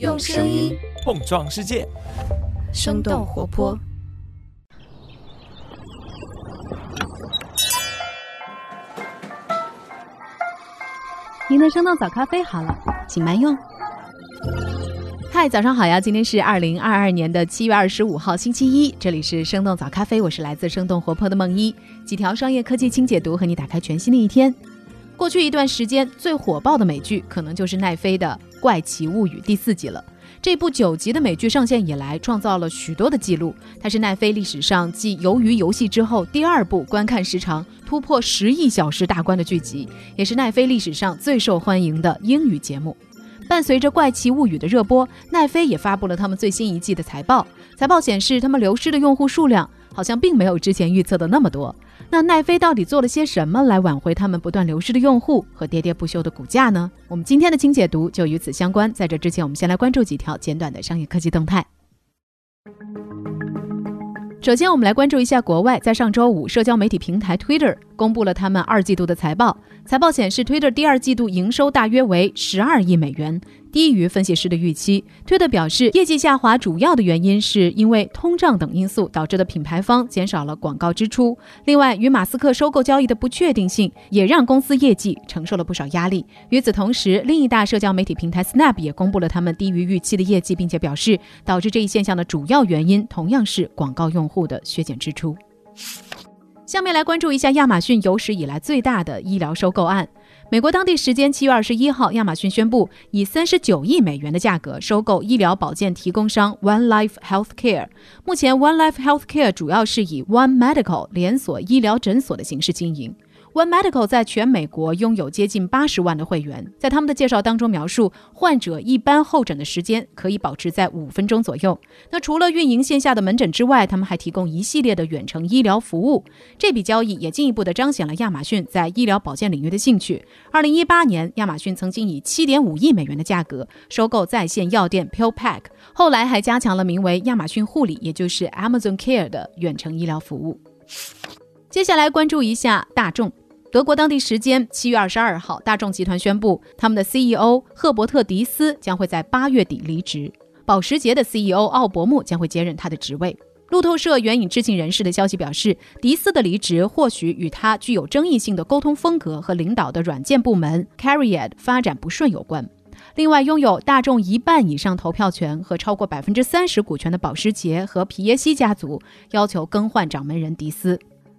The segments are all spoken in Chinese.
用声音碰撞世界，生动活泼。您的生动早咖啡好了，请慢用。嗨，早上好呀！今天是二零二二年的七月二十五号，星期一。这里是生动早咖啡，我是来自生动活泼的梦一。几条商业科技轻解读，和你打开全新的一天。过去一段时间最火爆的美剧，可能就是奈飞的《怪奇物语》第四季了。这部九集的美剧上线以来，创造了许多的记录。它是奈飞历史上继《鱿鱼游戏》之后第二部观看时长突破十亿小时大关的剧集，也是奈飞历史上最受欢迎的英语节目。伴随着《怪奇物语》的热播，奈飞也发布了他们最新一季的财报。财报显示，他们流失的用户数量好像并没有之前预测的那么多。那奈飞到底做了些什么来挽回他们不断流失的用户和喋喋不休的股价呢？我们今天的清解读就与此相关。在这之前，我们先来关注几条简短的商业科技动态。首先，我们来关注一下国外，在上周五，社交媒体平台 Twitter 公布了他们二季度的财报。财报显示，Twitter 第二季度营收大约为十二亿美元。低于分析师的预期。推特表示，业绩下滑主要的原因是因为通胀等因素导致的品牌方减少了广告支出。另外，与马斯克收购交易的不确定性也让公司业绩承受了不少压力。与此同时，另一大社交媒体平台 Snap 也公布了他们低于预期的业绩，并且表示，导致这一现象的主要原因同样是广告用户的削减支出。下面来关注一下亚马逊有史以来最大的医疗收购案。美国当地时间七月二十一号，亚马逊宣布以三十九亿美元的价格收购医疗保健提供商 One Life Healthcare。目前，One Life Healthcare 主要是以 One Medical 连锁医疗诊所的形式经营。One Medical 在全美国拥有接近八十万的会员，在他们的介绍当中描述，患者一般候诊的时间可以保持在五分钟左右。那除了运营线下的门诊之外，他们还提供一系列的远程医疗服务。这笔交易也进一步的彰显了亚马逊在医疗保健领域的兴趣。二零一八年，亚马逊曾经以七点五亿美元的价格收购在线药店 PillPack，后来还加强了名为亚马逊护理，也就是 Amazon Care 的远程医疗服务。接下来关注一下大众。德国当地时间七月二十二号，大众集团宣布，他们的 CEO 赫伯特·迪斯将会在八月底离职，保时捷的 CEO 奥伯穆将会接任他的职位。路透社援引知情人士的消息表示，迪斯的离职或许与他具有争议性的沟通风格和领导的软件部门 Cariad 发展不顺有关。另外，拥有大众一半以上投票权和超过百分之三十股权的保时捷和皮耶西家族要求更换掌门人迪斯。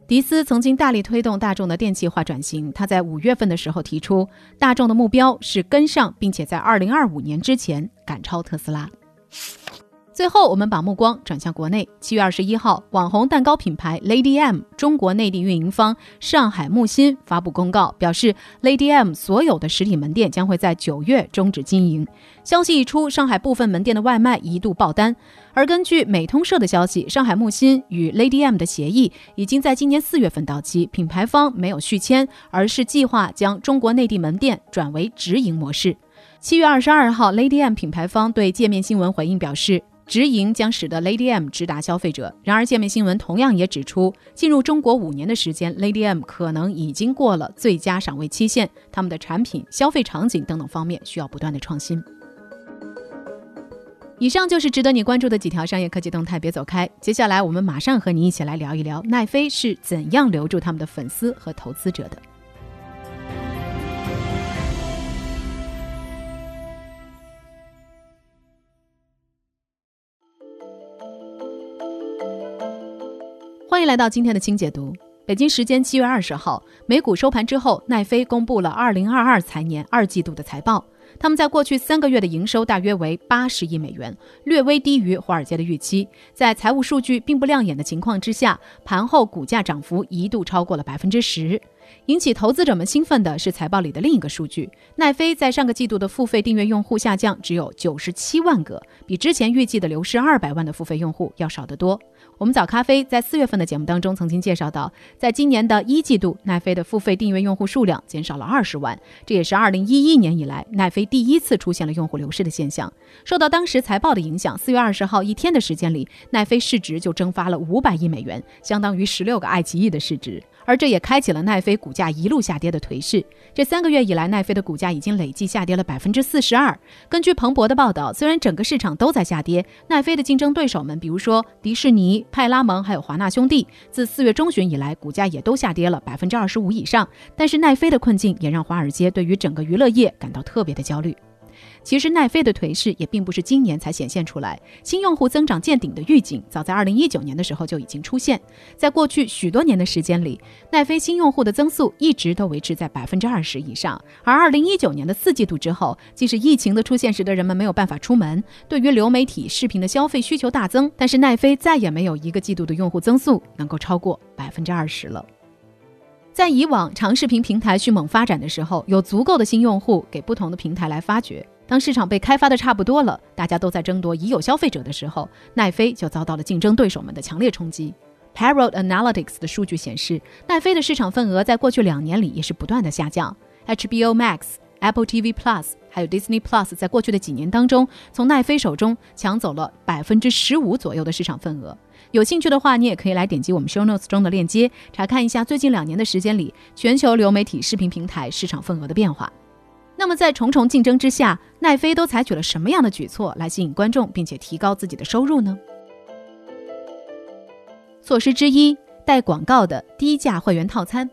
迪斯曾经大力推动大众的电气化转型。他在五月份的时候提出，大众的目标是跟上，并且在二零二五年之前赶超特斯拉。最后，我们把目光转向国内。七月二十一号，网红蛋糕品牌 Lady M 中国内地运营方上海木心发布公告，表示 Lady M 所有的实体门店将会在九月终止经营。消息一出，上海部分门店的外卖一度爆单。而根据美通社的消息，上海木心与 Lady M 的协议已经在今年四月份到期，品牌方没有续签，而是计划将中国内地门店转为直营模式。七月二十二号，Lady M 品牌方对界面新闻回应表示。直营将使得 Lady M 直达消费者。然而，界面新闻同样也指出，进入中国五年的时间，Lady M 可能已经过了最佳赏味期限。他们的产品、消费场景等等方面需要不断的创新。以上就是值得你关注的几条商业科技动态，别走开。接下来，我们马上和你一起来聊一聊奈飞是怎样留住他们的粉丝和投资者的。迎来到今天的清解读。北京时间七月二十号，美股收盘之后，奈飞公布了二零二二财年二季度的财报。他们在过去三个月的营收大约为八十亿美元，略微低于华尔街的预期。在财务数据并不亮眼的情况之下，盘后股价涨幅一度超过了百分之十。引起投资者们兴奋的是财报里的另一个数据：奈飞在上个季度的付费订阅用户下降只有九十七万个，比之前预计的流失二百万的付费用户要少得多。我们早咖啡在四月份的节目当中曾经介绍到，在今年的一季度，奈飞的付费订阅用户数量减少了二十万，这也是二零一一年以来奈飞第一次出现了用户流失的现象。受到当时财报的影响，四月二十号一天的时间里，奈飞市值就蒸发了五百亿美元，相当于十六个爱奇艺的市值。而这也开启了奈飞股价一路下跌的颓势。这三个月以来，奈飞的股价已经累计下跌了百分之四十二。根据彭博的报道，虽然整个市场都在下跌，奈飞的竞争对手们，比如说迪士尼、派拉蒙还有华纳兄弟，自四月中旬以来，股价也都下跌了百分之二十五以上。但是奈飞的困境也让华尔街对于整个娱乐业感到特别的焦虑。其实奈飞的颓势也并不是今年才显现出来，新用户增长见顶的预警早在二零一九年的时候就已经出现。在过去许多年的时间里，奈飞新用户的增速一直都维持在百分之二十以上。而二零一九年的四季度之后，即使疫情的出现使得人们没有办法出门，对于流媒体视频的消费需求大增，但是奈飞再也没有一个季度的用户增速能够超过百分之二十了。在以往长视频平台迅猛发展的时候，有足够的新用户给不同的平台来发掘。当市场被开发的差不多了，大家都在争夺已有消费者的时候，奈飞就遭到了竞争对手们的强烈冲击。Parrot Analytics 的数据显示，奈飞的市场份额在过去两年里也是不断的下降。HBO Max、Apple TV Plus 还有 Disney Plus 在过去的几年当中，从奈飞手中抢走了百分之十五左右的市场份额。有兴趣的话，你也可以来点击我们 Show Notes 中的链接，查看一下最近两年的时间里，全球流媒体视频平台市场份额的变化。那么，在重重竞争之下，奈飞都采取了什么样的举措来吸引观众，并且提高自己的收入呢？措施之一，带广告的低价会员套餐。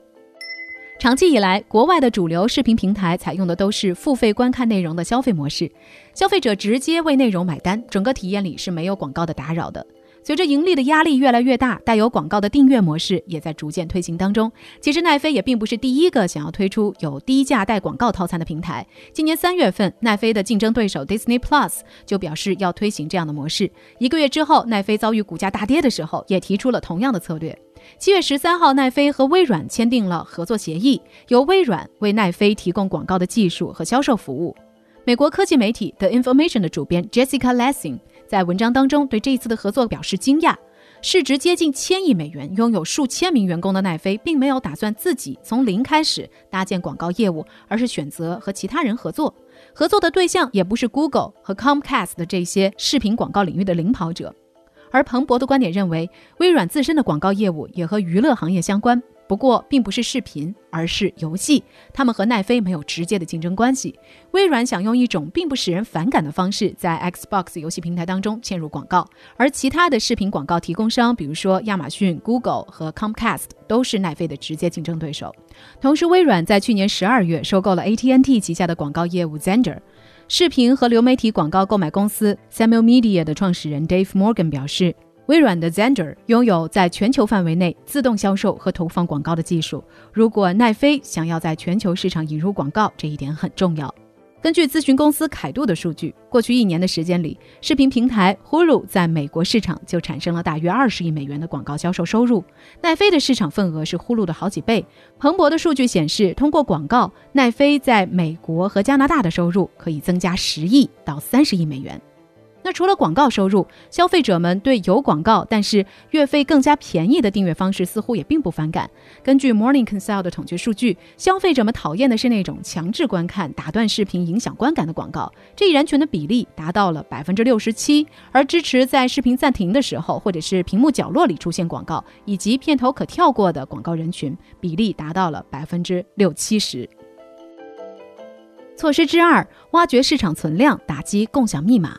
长期以来，国外的主流视频平台采用的都是付费观看内容的消费模式，消费者直接为内容买单，整个体验里是没有广告的打扰的。随着盈利的压力越来越大，带有广告的订阅模式也在逐渐推行当中。其实奈飞也并不是第一个想要推出有低价带广告套餐的平台。今年三月份，奈飞的竞争对手 Disney Plus 就表示要推行这样的模式。一个月之后，奈飞遭遇股价大跌的时候，也提出了同样的策略。七月十三号，奈飞和微软签订了合作协议，由微软为奈飞提供广告的技术和销售服务。美国科技媒体 The Information 的主编 Jessica Lessing。在文章当中，对这一次的合作表示惊讶。市值接近千亿美元、拥有数千名员工的奈飞，并没有打算自己从零开始搭建广告业务，而是选择和其他人合作。合作的对象也不是 Google 和 Comcast 的这些视频广告领域的领跑者。而彭博的观点认为，微软自身的广告业务也和娱乐行业相关。不过，并不是视频，而是游戏。他们和奈飞没有直接的竞争关系。微软想用一种并不使人反感的方式，在 Xbox 游戏平台当中嵌入广告，而其他的视频广告提供商，比如说亚马逊、Google 和 Comcast，都是奈飞的直接竞争对手。同时，微软在去年十二月收购了 AT&T 旗下的广告业务 Zander，。视频和流媒体广告购买公司 Samuel Media 的创始人 Dave Morgan 表示。微软的 Xandr 拥有在全球范围内自动销售和投放广告的技术。如果奈飞想要在全球市场引入广告，这一点很重要。根据咨询公司凯度的数据，过去一年的时间里，视频平台 Hulu 在美国市场就产生了大约二十亿美元的广告销售收入。奈飞的市场份额是 Hulu 的好几倍。彭博的数据显示，通过广告，奈飞在美国和加拿大的收入可以增加十亿到三十亿美元。那除了广告收入，消费者们对有广告但是月费更加便宜的订阅方式似乎也并不反感。根据 Morning Consult 的统计数据，消费者们讨厌的是那种强制观看、打断视频、影响观感的广告，这一人群的比例达到了百分之六十七。而支持在视频暂停的时候，或者是屏幕角落里出现广告，以及片头可跳过的广告人群比例达到了百分之六七十。措施之二：挖掘市场存量，打击共享密码。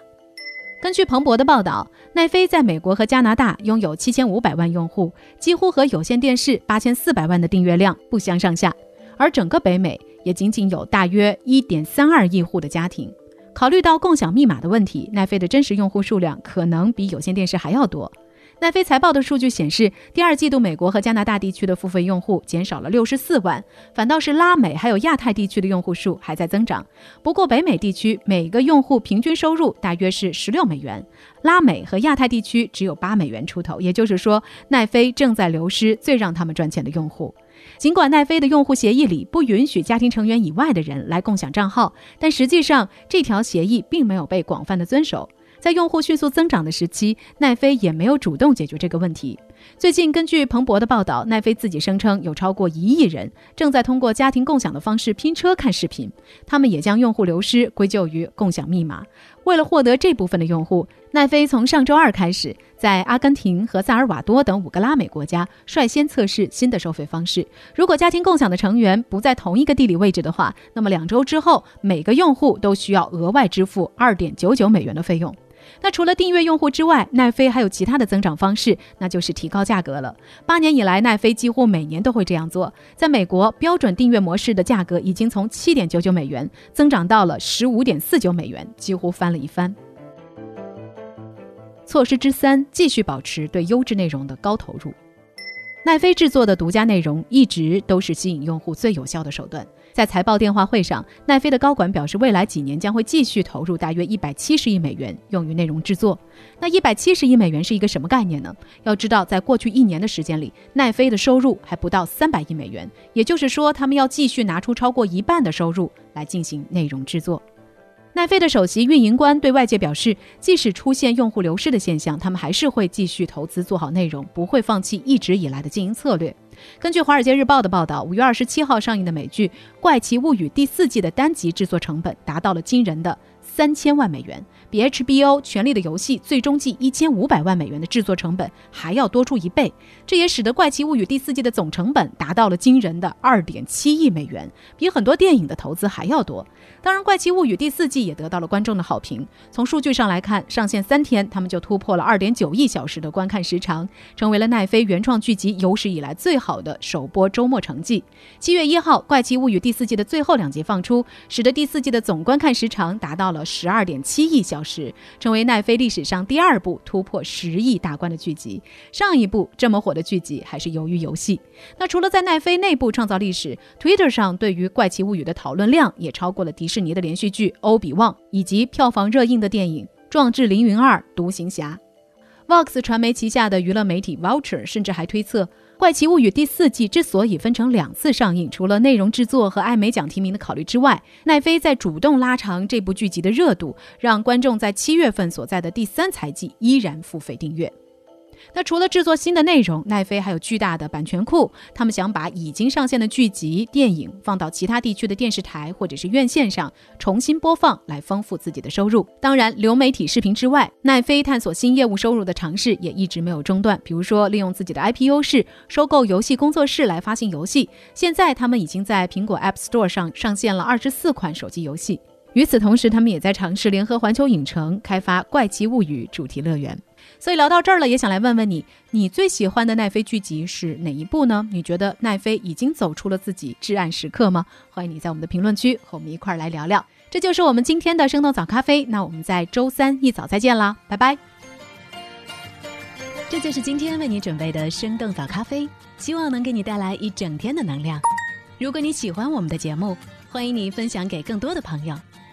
根据彭博的报道，奈飞在美国和加拿大拥有七千五百万用户，几乎和有线电视八千四百万的订阅量不相上下。而整个北美也仅仅有大约一点三二亿户的家庭。考虑到共享密码的问题，奈飞的真实用户数量可能比有线电视还要多。奈飞财报的数据显示，第二季度美国和加拿大地区的付费用户减少了六十四万，反倒是拉美还有亚太地区的用户数还在增长。不过，北美地区每个用户平均收入大约是十六美元，拉美和亚太地区只有八美元出头。也就是说，奈飞正在流失最让他们赚钱的用户。尽管奈飞的用户协议里不允许家庭成员以外的人来共享账号，但实际上这条协议并没有被广泛的遵守。在用户迅速增长的时期，奈飞也没有主动解决这个问题。最近，根据彭博的报道，奈飞自己声称有超过一亿人正在通过家庭共享的方式拼车看视频，他们也将用户流失归咎于共享密码。为了获得这部分的用户，奈飞从上周二开始，在阿根廷和萨尔瓦多等五个拉美国家率先测试新的收费方式。如果家庭共享的成员不在同一个地理位置的话，那么两周之后，每个用户都需要额外支付二点九九美元的费用。那除了订阅用户之外，奈飞还有其他的增长方式，那就是提高价格了。八年以来，奈飞几乎每年都会这样做。在美国，标准订阅模式的价格已经从七点九九美元增长到了十五点四九美元，几乎翻了一番。措施之三，继续保持对优质内容的高投入。奈飞制作的独家内容一直都是吸引用户最有效的手段。在财报电话会上，奈飞的高管表示，未来几年将会继续投入大约一百七十亿美元用于内容制作。那一百七十亿美元是一个什么概念呢？要知道，在过去一年的时间里，奈飞的收入还不到三百亿美元，也就是说，他们要继续拿出超过一半的收入来进行内容制作。奈飞的首席运营官对外界表示，即使出现用户流失的现象，他们还是会继续投资做好内容，不会放弃一直以来的经营策略。根据《华尔街日报》的报道，五月二十七号上映的美剧《怪奇物语》第四季的单集制作成本达到了惊人的三千万美元。比 HBO《权力的游戏》最终季一千五百万美元的制作成本还要多出一倍，这也使得《怪奇物语》第四季的总成本达到了惊人的二点七亿美元，比很多电影的投资还要多。当然，《怪奇物语》第四季也得到了观众的好评。从数据上来看，上线三天，他们就突破了二点九亿小时的观看时长，成为了奈飞原创剧集有史以来最好的首播周末成绩。七月一号，《怪奇物语》第四季的最后两集放出，使得第四季的总观看时长达到了十二点七亿小小。时，成为奈飞历史上第二部突破十亿大关的剧集。上一部这么火的剧集还是《鱿鱼游戏》。那除了在奈飞内部创造历史，Twitter 上对于《怪奇物语》的讨论量也超过了迪士尼的连续剧《欧比旺》以及票房热映的电影《壮志凌云二：独行侠》。Vox 传媒旗下的娱乐媒体 Vulture 甚至还推测。《怪奇物语》第四季之所以分成两次上映，除了内容制作和艾美奖提名的考虑之外，奈飞在主动拉长这部剧集的热度，让观众在七月份所在的第三财季依然付费订阅。那除了制作新的内容，奈飞还有巨大的版权库。他们想把已经上线的剧集、电影放到其他地区的电视台或者是院线上重新播放，来丰富自己的收入。当然，流媒体视频之外，奈飞探索新业务收入的尝试也一直没有中断。比如说，利用自己的 IP 优势，收购游戏工作室来发行游戏。现在，他们已经在苹果 App Store 上上线了二十四款手机游戏。与此同时，他们也在尝试联合环球影城开发《怪奇物语》主题乐园。所以聊到这儿了，也想来问问你，你最喜欢的奈飞剧集是哪一部呢？你觉得奈飞已经走出了自己至暗时刻吗？欢迎你在我们的评论区和我们一块儿来聊聊。这就是我们今天的生动早咖啡，那我们在周三一早再见啦，拜拜。这就是今天为你准备的生动早咖啡，希望能给你带来一整天的能量。如果你喜欢我们的节目，欢迎你分享给更多的朋友，